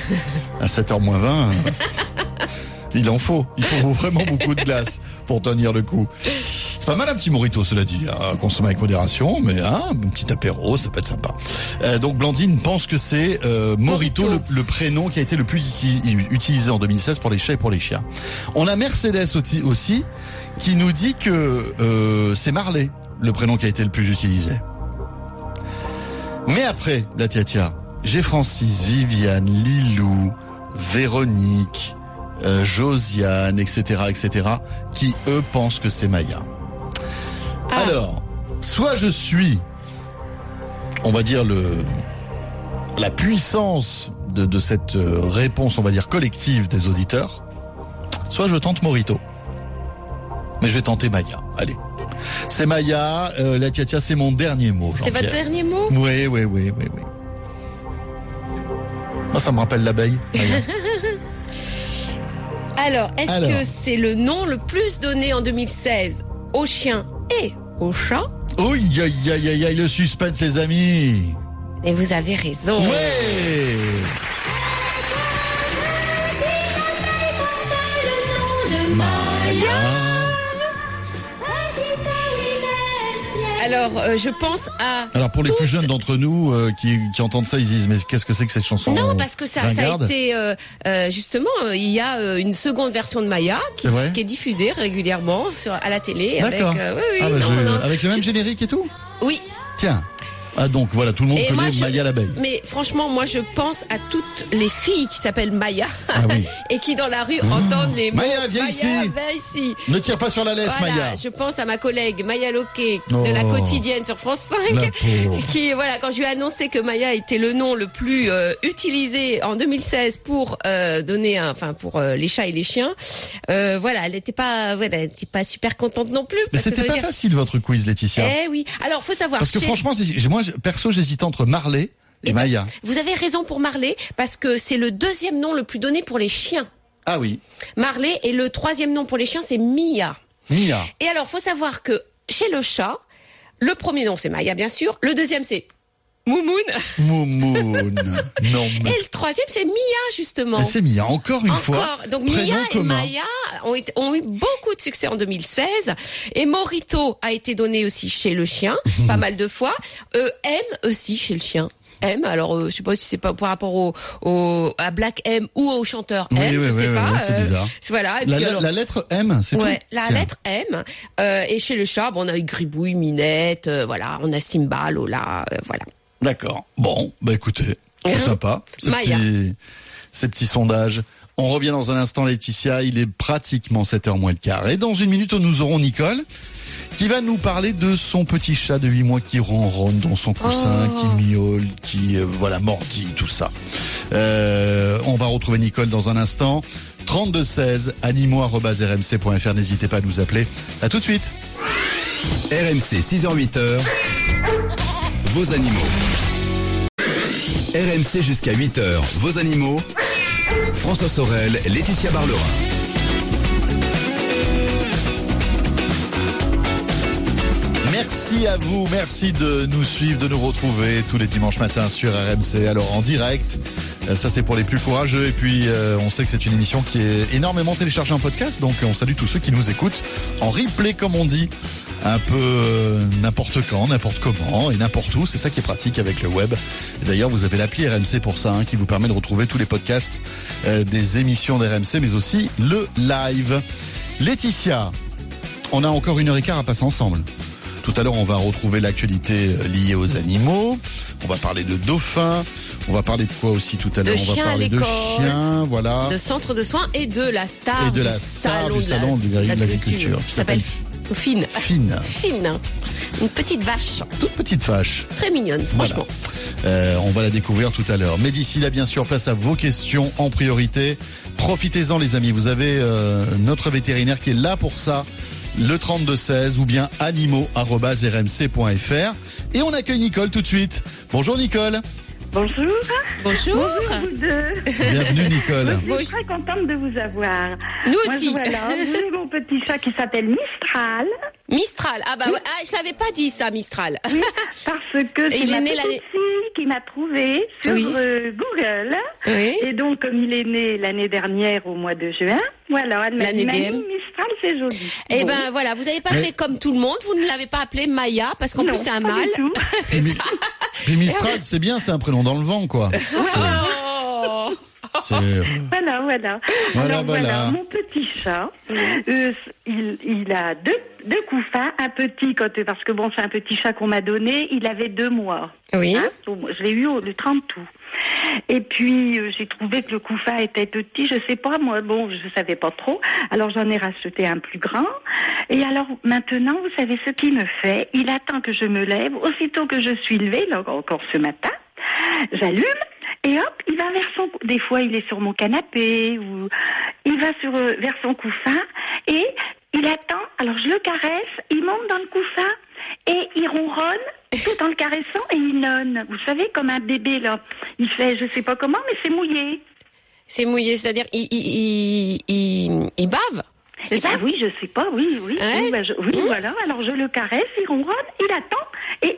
À 7h moins 20. euh, il en faut. Il faut vraiment beaucoup de glace pour tenir le coup. C'est pas mal un petit morito, cela dit, à consommer avec modération, mais hein, un petit apéro, ça peut être sympa. Euh, donc Blandine pense que c'est euh, morito, Morito. Le, le prénom qui a été le plus uti- utilisé en 2016 pour les chats et pour les chiens. On a Mercedes aussi, qui nous dit que euh, c'est Marley, le prénom qui a été le plus utilisé. Mais après, la tia j'ai Francis, Viviane, Lilou, Véronique, euh, Josiane, etc., etc., qui eux pensent que c'est Maya. Ah. Alors, soit je suis, on va dire le la puissance de, de cette euh, réponse, on va dire collective des auditeurs, soit je tente Morito. Mais je vais tenter Maya. Allez. C'est Maya, euh, la tia c'est mon dernier mot. C'est votre dernier mot? Oui, oui, oui, oui, oui. Moi, ça me rappelle l'abeille. Alors, est-ce Alors. que c'est le nom le plus donné en 2016 aux chiens et aux chats? Oui, aïe, aïe, aïe, aïe, le suspense, les amis. Et vous avez raison. Ouais. Alors, euh, je pense à Alors pour les toutes- plus jeunes d'entre nous euh, qui, qui entendent ça, ils disent mais qu'est-ce que c'est que cette chanson Non, parce que ça, ça a été euh, euh, justement, euh, il y a euh, une seconde version de Maya qui, est diffusée régulièrement sur à la télé avec. D'accord. euh, oui, oui, Ah, bah, non, je- non. Avec le même générique et tout Oui. Tiens. Ah donc voilà, tout le monde Et moi, connaît je- Maya l'abeille. Mais franchement, moi, je pense à toutes les filles qui s'appellent Maya Ah oui. et qui dans la rue entendent les mots Maya, viens ici. viens ici. Ne tire pas sur la laisse, Voilà, Maya. je pense à ma collègue Maya Loquet Oh. de la quotidienne sur France 5 La pauvre. qui voilà quand je lui ai annoncé que Maya était le nom le plus euh, utilisé en 2016 pour euh, donner un, enfin pour euh, les chats et les chiens euh, voilà elle n'était pas voilà elle était pas super contente non plus Mais c'était pas dire- facile votre quiz, Laetitia. eh oui alors faut savoir Parce que chez- franchement, moi moi, perso, j'hésite entre Marley et Eh ben, Maya. Vous avez raison pour Marley, parce que c'est le deuxième nom le plus donné pour les chiens. Ah oui, Marley, et le troisième nom pour les chiens, c'est Mia. Mia. Et alors, faut savoir que chez le chat, le premier nom, c'est Maya, bien sûr. Le deuxième, c'est Moumoun. Moumoun. non, mais... Et le troisième, c'est Mia, justement. C'est Mia, encore une fois. Encore. Donc prénom Mia et commun. Maya ont, été- ont eu beaucoup de succès en 2016. Et Morito a été donné aussi chez le chien, pas mal de fois. Euh, M aussi chez le chien. M, alors euh, je sais pas si c'est pas par rapport au, au à Black M ou au chanteur M, oui, je oui, sais oui, pas. c'est euh, bizarre. Voilà. Et La, puis, la- alors- la lettre M, c'est Ouais, tout la Tiens. lettre M. Euh, et chez le chat, bon, on a eu Gribouille, Minette, euh, voilà, on a Simba, Lola, voilà. D'accord. Bon, bah écoutez, c'est sympa. Ces petits sondages. On revient dans un instant, Laetitia. Il est pratiquement 7h moins le quart. Et dans une minute, nous aurons Nicole qui va nous parler de son petit chat de 8 mois qui ronronne dans son coussin, Oh. qui miaule, qui euh, voilà mordit, tout ça. Euh, on va retrouver Nicole dans un instant. 32 16 animaux@rmc.fr. N'hésitez pas à nous appeler. À tout de suite. RMC 6h-8h, vos animaux. RMC jusqu'à 8h, vos animaux. François Sorel, Laetitia Barlerin. Merci à vous, merci de nous suivre, de nous retrouver tous les dimanches matins sur RMC. Alors en direct, euh, ça c'est pour les plus courageux. Et puis euh, on sait que c'est une émission qui est énormément téléchargée en podcast, donc on salue tous ceux qui nous écoutent en replay comme on dit, un peu euh, n'importe quand, n'importe comment et n'importe où. C'est ça qui est pratique avec le web. D'ailleurs vous avez l'appli RMC pour ça, hein, qui vous permet de retrouver tous les podcasts euh, des émissions d'RMC, mais aussi le live. Laetitia, on a encore une heure et quart à passer ensemble. Tout à l'heure, on va retrouver l'actualité euh, liée aux animaux. On va parler de dauphins. On va parler de quoi aussi tout à l'heure? On va parler de chiens, voilà. De centre de soins et de la star, Et de la du star salon du salon de l'agriculture, qui s'appelle Fine. Fine, Fine. Une petite vache. toute petite vache. Très mignonne, franchement. Euh, on va la découvrir tout à l'heure. Mais d'ici là, bien sûr, place à vos questions en priorité. Profitez-en, les amis. Vous avez euh, notre vétérinaire qui est là pour ça. Le 3216 ou bien animaux@rmc.fr. Et on accueille Nicole tout de suite. Bonjour Nicole. Bonjour. Bonjour. vous deux. Bienvenue Nicole. Je suis très contente de vous avoir. Nous Moi, aussi. voilà, j'ai mon petit chat qui s'appelle Mistral, Mistral. Ah bah ouais. Ah, je l'avais pas dit ça, Mistral. parce que c'est il est ma né petite fille qui m'a trouvé sur Oui. euh, Google. oui. Et donc, comme il est né l'année dernière au mois de juin, voilà, elle m'a dit. Mistral, c'est joli. Eh Bon. ben voilà, vous avez pas Mais- fait comme tout le monde. Vous ne l'avez pas appelé Maya parce qu'en plus c'est un mâle. c'est ça. Puis Mistral, c'est bien, c'est un prénom dans le vent, quoi. Oh. Voilà, voilà. Voilà, Alors voilà. voilà, mon petit chat, euh, il, il a deux, deux couffins, un petit, quand, parce que bon, c'est un petit chat qu'on m'a donné, il avait deux mois. Oui. Hein, je l'ai eu au- le 30 août. Et puis, euh, j'ai trouvé que le couffin était petit, je sais pas, moi, bon, je savais pas trop. Alors, j'en ai racheté un plus grand. Et alors, maintenant, vous savez ce qu'il me fait? Il attend que je me lève. Aussitôt que je suis levée, là, encore ce matin, j'allume. Et hop, il va vers son. Des fois, il est sur mon canapé ou il va sur euh, vers son couffin et il attend. Alors je le caresse, il monte dans le couffin et il ronronne tout en le caressant et il nonne. Vous savez, comme un bébé là, il fait, je sais pas comment, mais c'est mouillé. C'est mouillé, c'est-à-dire il, il, il, bave. C'est Eh ça ben oui, je sais pas, oui, oui, oui, ben je- oui, Mmh. voilà. Alors je le caresse, il ronronne, il attend et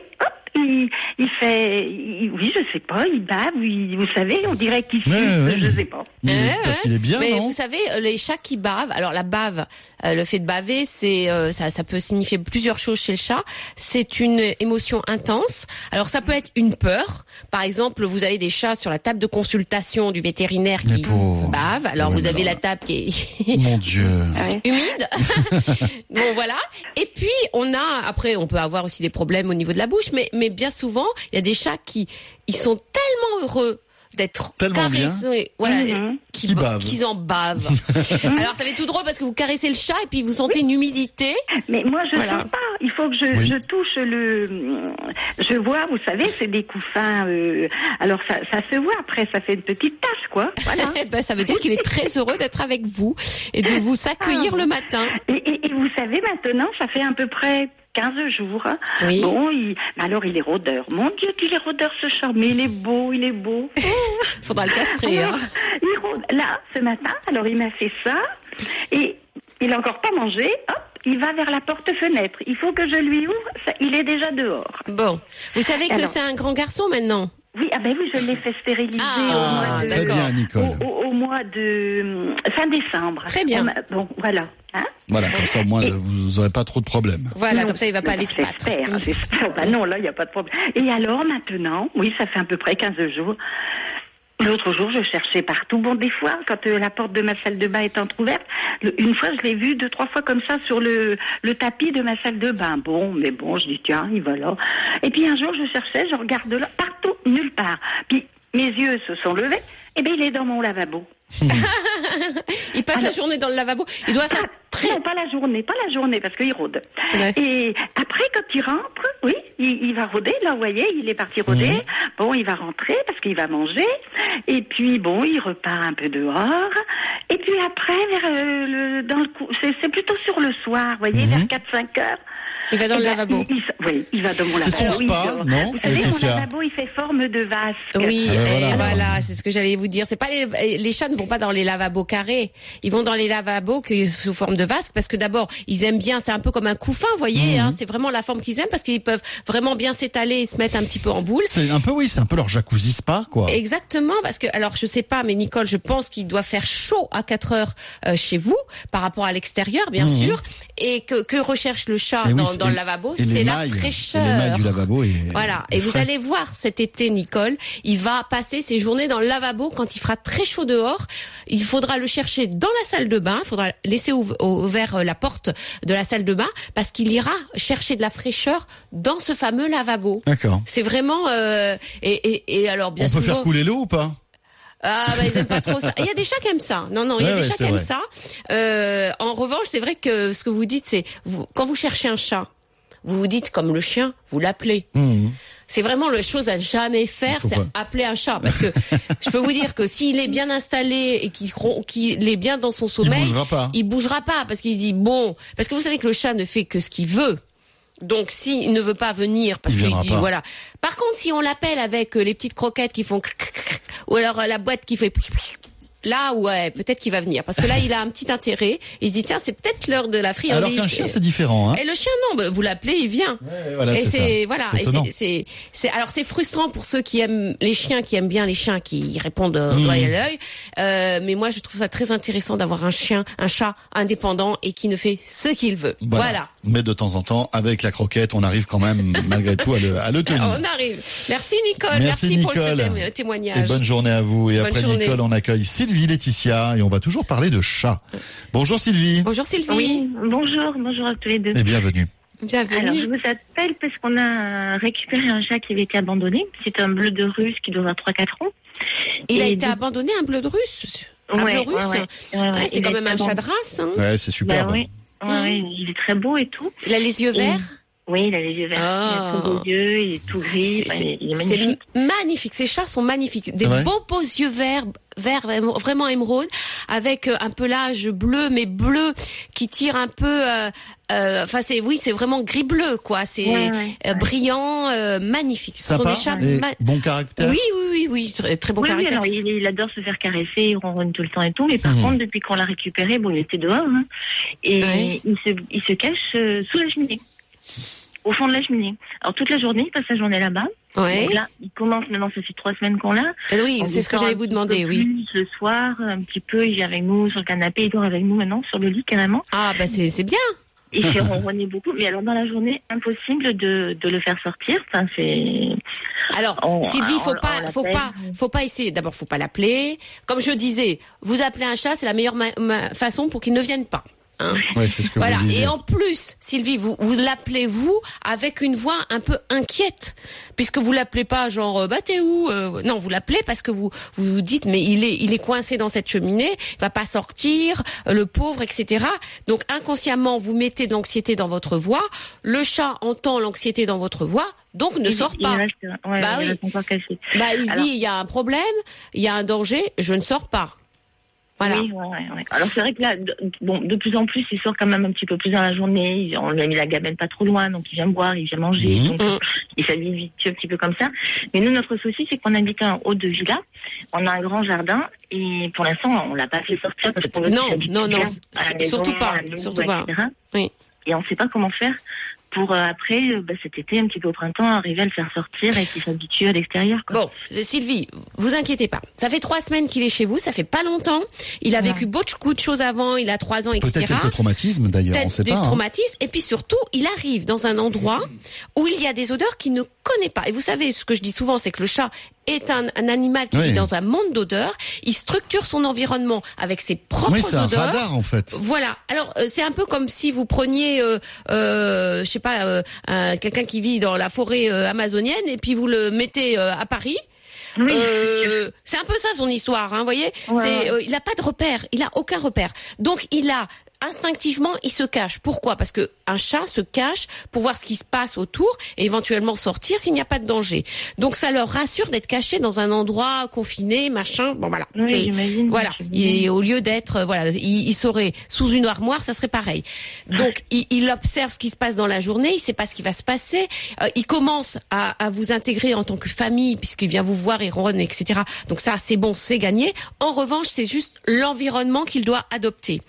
il, il fait, il- oui, je sais pas, il bave, il- vous savez, on dirait qu'il suce, Ouais, ouais. je sais pas. Mais Ouais, parce ouais. qu'il est bien, Mais non vous savez, euh, les chats qui bavent, alors la bave, euh, le fait de baver, c'est euh, ça, ça peut signifier plusieurs choses chez le chat. C'est une émotion intense. Alors ça peut être une peur. Par exemple, vous avez des chats sur la table de consultation du vétérinaire qui pauvre. bavent. Alors Ouais, vous avez alors la table qui est Mon Dieu. Ouais. humide. bon voilà. Et puis on a après on peut avoir aussi des problèmes au niveau de la bouche, mais mais bien souvent il y a des chats qui ils sont tellement heureux d'être caressés, voilà, qui Qu'ils ba- bavent. qu'ils en bavent. Alors ça fait tout drôle parce que vous caressez le chat et puis vous sentez une humidité. Mais moi, je Voilà. sens pas. Il faut que je, Oui. je touche le. Je vois, vous savez, c'est des couffins. euh, alors ça, ça se voit. Après, ça fait une petite tache, quoi. Voilà. Ben, ça veut dire qu'il est très heureux d'être avec vous et de vous accueillir Ah. le matin. et, et- et vous savez, maintenant, ça fait à peu près 15 jours. Oui. Bon, il, mais alors il est rôdeur. Mon Dieu, qu'il est rôdeur ce chat, mais il est beau, il est beau. Faudra le castrer. Hein. Il rôde. Là, ce matin, alors il m'a fait ça, et il a encore pas mangé, hop, il va vers la porte-fenêtre. Il faut que je lui ouvre, ça- il est déjà dehors. Bon, vous savez que Alors- c'est un grand garçon maintenant? Oui, ah ben oui, je l'ai fait stériliser Ah, au mois de... très bien, Nicole. Au, au- au mois de hum, fin décembre. Très bien. On Bon, voilà. Hein Voilà, comme ça, au moins, Et- vous n'aurez pas trop de problèmes. Voilà, Non, comme ça il va pas aller se battre. J'espère, j'espère. Bah non, là, il n'y a pas de problème. Et alors, maintenant, oui, ça fait à peu près 15 jours. L'autre jour, je cherchais partout. Bon, des fois, quand euh, la porte de ma salle de bain est entrouverte, le- une fois, je l'ai vu deux, trois fois comme ça sur le, le tapis de ma salle de bain. Bon, mais bon, je dis, tiens, il va là. Et puis un jour, je cherchais, je regarde là, partout, nulle part. Puis mes yeux se sont levés, et bien, il est dans mon lavabo. Il passe la journée dans le lavabo. Il doit faire Ah, très. Non, pas la journée, pas la journée, parce qu'il rôde. Ouais. Et après, quand il rentre, oui, il, il va rôder. Là, vous voyez, il est parti rôder. Bon, il va rentrer parce qu'il va manger. Et puis, bon, il repart un peu dehors. Et puis après, vers euh, le, dans le cou- c'est c'est plutôt sur le soir, vous voyez, vers 4-5 heures. Il va dans Eh le lavabo. il- il- oui, il va dans mon C'est lavabo. son oui, spa, dehors. non, Vous savez, mon lavabo, il fait forme de vasque. Oui, Ah ben et voilà. voilà, c'est ce que j'allais vous dire. C'est pas les, les chats ne vont pas dans les lavabos carrés. Ils vont dans les lavabos que, sous forme de vasque parce que d'abord ils aiment bien. C'est un peu comme un couffin, vous voyez. Mhm. Hein, c'est vraiment la forme qu'ils aiment parce qu'ils peuvent vraiment bien s'étaler et se mettre un petit peu en boule. C'est un peu, oui, c'est un peu leur jacuzzi spa, quoi. Exactement, parce que alors je sais pas, mais Nicole, je pense qu'il doit faire chaud à 4 heures euh, chez vous par rapport à l'extérieur, bien Mhm. sûr, et que, que recherche le chat Et oui, dans, le lavabo, et c'est la fraîcheur. L'émail du lavabo est. Voilà. Et vous frais. allez voir cet été, Nicole, il va passer ses journées dans le lavabo quand il fera très chaud dehors. Il faudra le chercher dans la salle de bain. Il faudra laisser ouv- ouvert euh, la porte de la salle de bain parce qu'il ira chercher de la fraîcheur dans ce fameux lavabo. D'accord. C'est vraiment euh, et, et, et alors bien On peut faire couler l'eau ou pas? Ah bah ils aiment pas trop ça. Il y a des chats qui aiment ça. Non non, il y a Ouais, des chats qui aiment ça. Euh, en revanche, c'est vrai que ce que vous dites, c'est vous, quand vous cherchez un chat, vous vous dites comme le chien, vous l'appelez. Mhm. C'est vraiment la chose à jamais faire, Il c'est appeler un chat. Parce que je peux vous dire que s'il est bien installé et qu'il est bien dans son sommeil, bougera pas. il bougera pas parce qu'il dit bon, parce que vous savez que le chat ne fait que ce qu'il veut. Donc s'il ne veut pas venir parce Il qu'il dit pas. voilà. Par contre, si on l'appelle avec euh, les petites croquettes qui font ou alors euh, la boîte qui fait Là, ouais, peut-être qu'il va venir. Parce que là, il a un petit intérêt. Il se dit, tiens, c'est peut-être l'heure de la friandise. Alors qu'un chien, c'est différent, hein. Et le chien, non, bah, vous l'appelez, il vient. Ouais, voilà, et c'est voilà, C'est alors c'est frustrant pour ceux qui aiment les chiens, qui aiment bien les chiens, qui répondent Mmh. doigt à l'œil. Euh, mais moi, je trouve ça très intéressant d'avoir un chien, un chat indépendant et qui ne fait ce qu'il veut. Voilà. Mais de temps en temps, avec la croquette, on arrive quand même, malgré tout, à le, à le tenir. On arrive. Merci Nicole. Merci, pour ce Nicole. té- témoignage. Et bonne journée à vous. Et Bonne après journée. Nicole, on accueille Sylvie Laetitia et on va toujours parler de chat. Bonjour Sylvie Bonjour Sylvie. Oui, bonjour, bonjour à tous les deux. et bienvenue. Bienvenue. Alors, je vous appelle parce qu'on a récupéré un chat qui avait été abandonné. C'est un bleu de russe qui doit avoir 3-4 ans. Il a été de- abandonné, un bleu de russe. Un Ouais, bleu russe. ouais, ouais. Ouais, ouais. Ouais, c'est quand a même un chat de race. Hein. Ouais, c'est Bah superbe. oui, ouais, ouais, il est très beau et tout. Il a les yeux Et- verts? Oui, il a les yeux verts. Il a Ah. très beaux yeux, il est tout gris. C'est- enfin, c'est- il est C'est magnifique. magnifique. Ces chats sont magnifiques. Des beaux beaux yeux verts, verts vraiment, émeraude, avec euh, un pelage bleu, mais bleu qui tire un peu. euh, euh, Enfin, c'est oui, c'est vraiment gris bleu, quoi. C'est Ouais, ouais, brillant, euh, magnifique. Sympa ma- bon caractère. Oui, oui, oui, oui, très, très bon oui, caractère. alors il, il adore se faire caresser, il ronronne tout le temps et tout, mais par Mhm. contre, depuis qu'on l'a récupéré, bon, il était dehors, hein, et Ouais. il, se, il se cache euh, sous la cheminée, au fond de la cheminée. Alors toute la journée, il passe sa journée là-bas. Ouais. Donc là, il commence maintenant, ça fait trois semaines qu'on l'a. Euh, oui, c'est ce que j'allais vous demander, oui. plus Le soir, un petit peu, il vient avec nous sur le canapé, il dort avec nous maintenant, sur le lit carrément. Ah, bah c'est bien. Il fait ronronner beaucoup, mais alors dans la journée, impossible de, de le faire sortir. Enfin, c'est. Alors, On- Sylvie, faut on- pas, on faut pas, faut pas essayer. D'abord, faut pas l'appeler. Comme je disais, vous appelez un chat, c'est la meilleure façon pour qu'il ne vienne pas. Hein. Ouais, c'est ce que Voilà. vous. Et en plus, Sylvie, vous, vous l'appelez vous avec une voix un peu inquiète, puisque vous l'appelez pas genre euh, bah t'es où Euh, Non, vous l'appelez parce que vous vous vous dites mais il est il est coincé dans cette cheminée, il va pas sortir, euh, le pauvre, etc. Donc inconsciemment, vous mettez de l'anxiété dans votre voix. Le chat entend l'anxiété dans votre voix, donc ne il- sort il pas. reste- ouais, Bah il oui. reste encore caché. Bah, il Alors- dit, il y a un problème, il y a un danger, je ne sors pas. Voilà. Oui, ouais, ouais, ouais. Alors c'est vrai que là, de, bon, de plus en plus, il sort quand même un petit peu plus dans la journée. On lui a mis la gamelle pas trop loin, donc il vient boire, il vient manger. Mhm. Donc Mhm. il s'habille un petit peu comme ça. Mais nous, notre souci, c'est qu'on habite en haut de villa. On a un grand jardin et pour l'instant, on l'a pas fait sortir parce qu'on Non, non, non, surtout pas, surtout pas. Oui. Et on ne sait pas comment faire pour euh, après, euh, bah, cet été, un petit peu au printemps, arriver à le faire sortir et qu'il s'habitue à l'extérieur. quoi. Bon, Sylvie, vous inquiétez pas. Ça fait trois semaines qu'il est chez vous, ça fait pas longtemps. Il a Ouais. vécu beaucoup de choses avant, il a trois ans, etc. Peut-être quelques traumatismes d'ailleurs, on sait des pas. hein. traumatismes. Et puis surtout, il arrive dans un endroit où il y a des odeurs qu'il ne connaît pas. Et vous savez, ce que je dis souvent, c'est que le chat est un, un animal qui Oui. vit dans un monde d'odeurs. Il structure son environnement avec ses propres Oui, c'est un odeurs. radar en fait. Voilà. Alors euh, c'est un peu comme si vous preniez, euh, euh, je sais pas, euh, un- quelqu'un qui vit dans la forêt euh, amazonienne et puis vous le mettez euh, à Paris. Oui. Euh, c'est un peu ça son histoire, hein, vous voyez. Ouais, c'est, ouais. euh, il a pas de repère, il a aucun repère. Donc il a instinctivement, il se cache. Pourquoi? Parce que un chat se cache pour voir ce qui se passe autour et éventuellement sortir s'il n'y a pas de danger. Donc ça leur rassure d'être caché dans un endroit confiné, machin. Bon voilà. Oui, j'imagine. Voilà. Et au lieu d'être, euh, voilà, il, il serait sous une armoire, ça serait pareil. Donc, il, il observe ce qui se passe dans la journée, il sait pas ce qui va se passer. Euh, il commence à, à vous intégrer en tant que famille, puisqu'il vient vous voir, il ronronne, etc. Donc ça, c'est bon, c'est gagné. En revanche, c'est juste l'environnement qu'il doit adopter.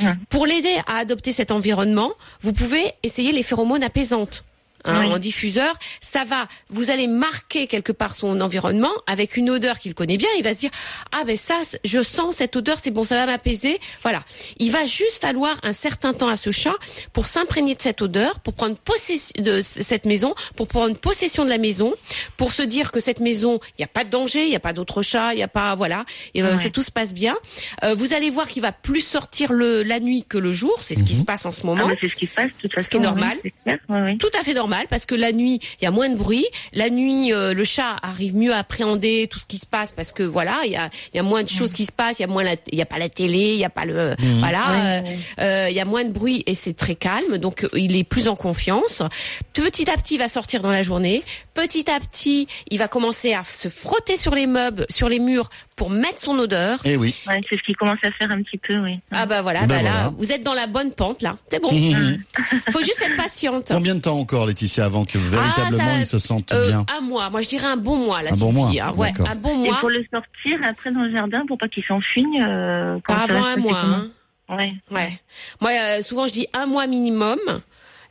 Ouais. Pour l'aider à adopter cet environnement, vous pouvez essayer les phéromones apaisantes. Hein, Oui. en diffuseur, ça va, vous allez marquer quelque part son environnement avec une odeur qu'il connaît bien. Il va se dire ah ben ça, je sens cette odeur, c'est bon, ça va m'apaiser. Voilà. Il va juste falloir un certain temps à ce chat pour s'imprégner de cette odeur, pour prendre possession de cette maison, pour prendre possession de la maison, pour se dire que cette maison, il n'y a pas de danger, il n'y a pas d'autres chats, il n'y a pas voilà, et, euh, Ouais. c'est tout se passe bien. Euh, vous allez voir qu'il va plus sortir le la nuit que le jour, c'est ce qui se passe en ce Ah, moment. c'est ce qui se passe, de toute façon. qui est normal. oui, clair. Tout à fait normal parce que la nuit il y a moins de bruit. La nuit euh, le chat arrive mieux à appréhender tout ce qui se passe parce que voilà il y a il y a moins de choses qui se passent. Il y a moins il y a pas la télé, il y a pas le voilà Ouais, euh, ouais. euh, il y a moins de bruit et c'est très calme donc il est plus en confiance. Petit à petit il va sortir dans la journée. Petit à petit il va commencer à se frotter sur les meubles, sur les murs pour mettre son odeur. Eh oui. Ouais, c'est ce qu'il commence à faire un petit peu, oui. Ah bah voilà, Ben bah là voilà. vous êtes dans la bonne pente là. C'est bon. Mhm. Faut juste être patiente. Combien de temps encore, Laetitia, avant que véritablement Ah, ça- il se sente Euh, bien un mois. Moi, je dirais un bon mois, là, Un bon Sylvie, mois, hein. Ouais, un bon Et mois. pour le sortir après dans le jardin pour pas qu'il s'enfuigne. Euh, avant va un mois. Hein. Ouais. Ouais. Moi, euh, souvent, je dis un mois minimum.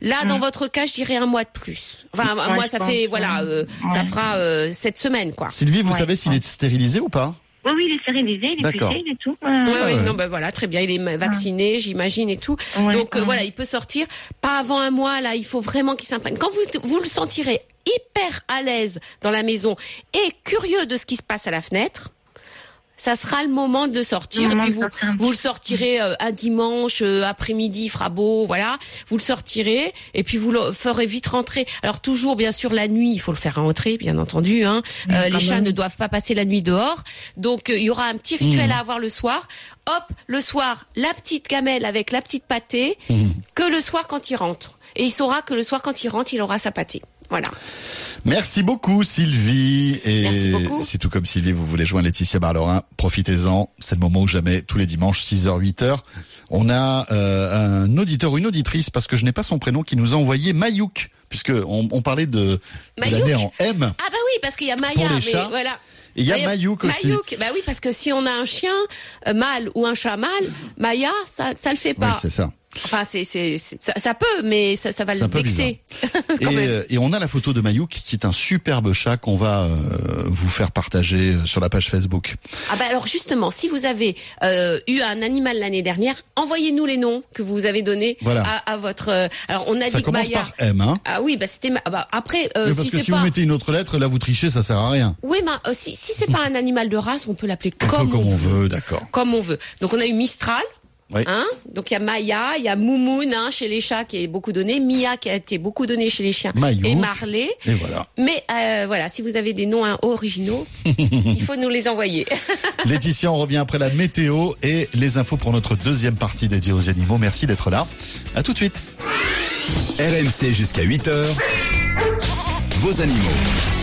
Là, dans Mm. votre cas, je dirais un mois de plus. Enfin, un Ouais, mois, ça pense, fait, voilà, ouais. euh, ça fera euh, cette semaine, quoi. Sylvie, vous Ouais. savez s'il est stérilisé ou pas? Oui, oui, il est stérilisé, il est pucé, il est tout. Ouais, ouais. non, ben voilà, très bien. Il est ma- vacciné, j'imagine et tout. Ouais, Donc euh, voilà, il peut sortir. Pas avant un mois, là, il faut vraiment qu'il s'imprègne. Quand vous vous le sentirez hyper à l'aise dans la maison et curieux de ce qui se passe à la fenêtre. Ça sera le moment de sortir. Et puis vous, vous le sortirez euh, un dimanche euh, après-midi, il fera beau, voilà. Vous le sortirez et puis vous le ferez vite rentrer. Alors toujours, bien sûr, la nuit, il faut le faire rentrer, bien entendu. Hein. Euh, les chats ne doivent pas passer la nuit dehors. Donc euh, il y aura un petit rituel à avoir le soir. Hop, le soir, la petite gamelle avec la petite pâtée, que le soir quand il rentre. Et il saura que le soir quand il rentre, il aura sa pâtée. Voilà. Merci beaucoup Sylvie. Et Merci beaucoup. si tout comme Sylvie, vous voulez joindre Laetitia Barlerin, profitez-en. C'est le moment ou jamais, tous les dimanches, 6h, 8h. On a euh, un auditeur ou une auditrice, parce que je n'ai pas son prénom, qui nous a envoyé Mayouk, puisque on, on parlait de, de l'année en M. Ah bah oui, parce qu'il y a Maya, mais chats. voilà. Et il y a Mayouk aussi. Mayouk, bah oui, parce que si on a un chien euh, mâle ou un chat mâle, Maya, ça, ça le fait Oui, pas. c'est ça. Enfin, c'est, c'est, ça, ça peut, mais ça, ça va le vexer. Et, euh, et on a la photo de Mayouk, qui est un superbe chat qu'on va euh, vous faire partager euh, sur la page Facebook. Ah bah alors justement, si vous avez euh, eu un animal l'année dernière, envoyez-nous les noms que vous avez donnés Voilà. à, à votre. euh, alors on a Ça dit que commence Maya. par M, hein Ah oui, bah c'était. Ah bah, après, euh, parce si que si pas. vous mettez une autre lettre, là vous trichez, ça sert à rien. Oui, mais euh, si, si c'est pas un animal de race, on peut l'appeler comme, comme on on veut. veut, d'accord. Comme on veut. Donc on a eu Mistral. Oui. Hein? Donc il y a Maya, il y a Moumoun hein, chez les chats qui est beaucoup donné, Mia qui a été beaucoup donné chez les chiens Mayouk. et Marley. Et voilà. Mais euh, voilà, si vous avez des noms hein, originaux, il faut nous les envoyer. Laetitia, on revient après la météo et les infos pour notre deuxième partie dédiée aux animaux. Merci d'être là. À tout de suite. RMC jusqu'à 8h. Vos animaux.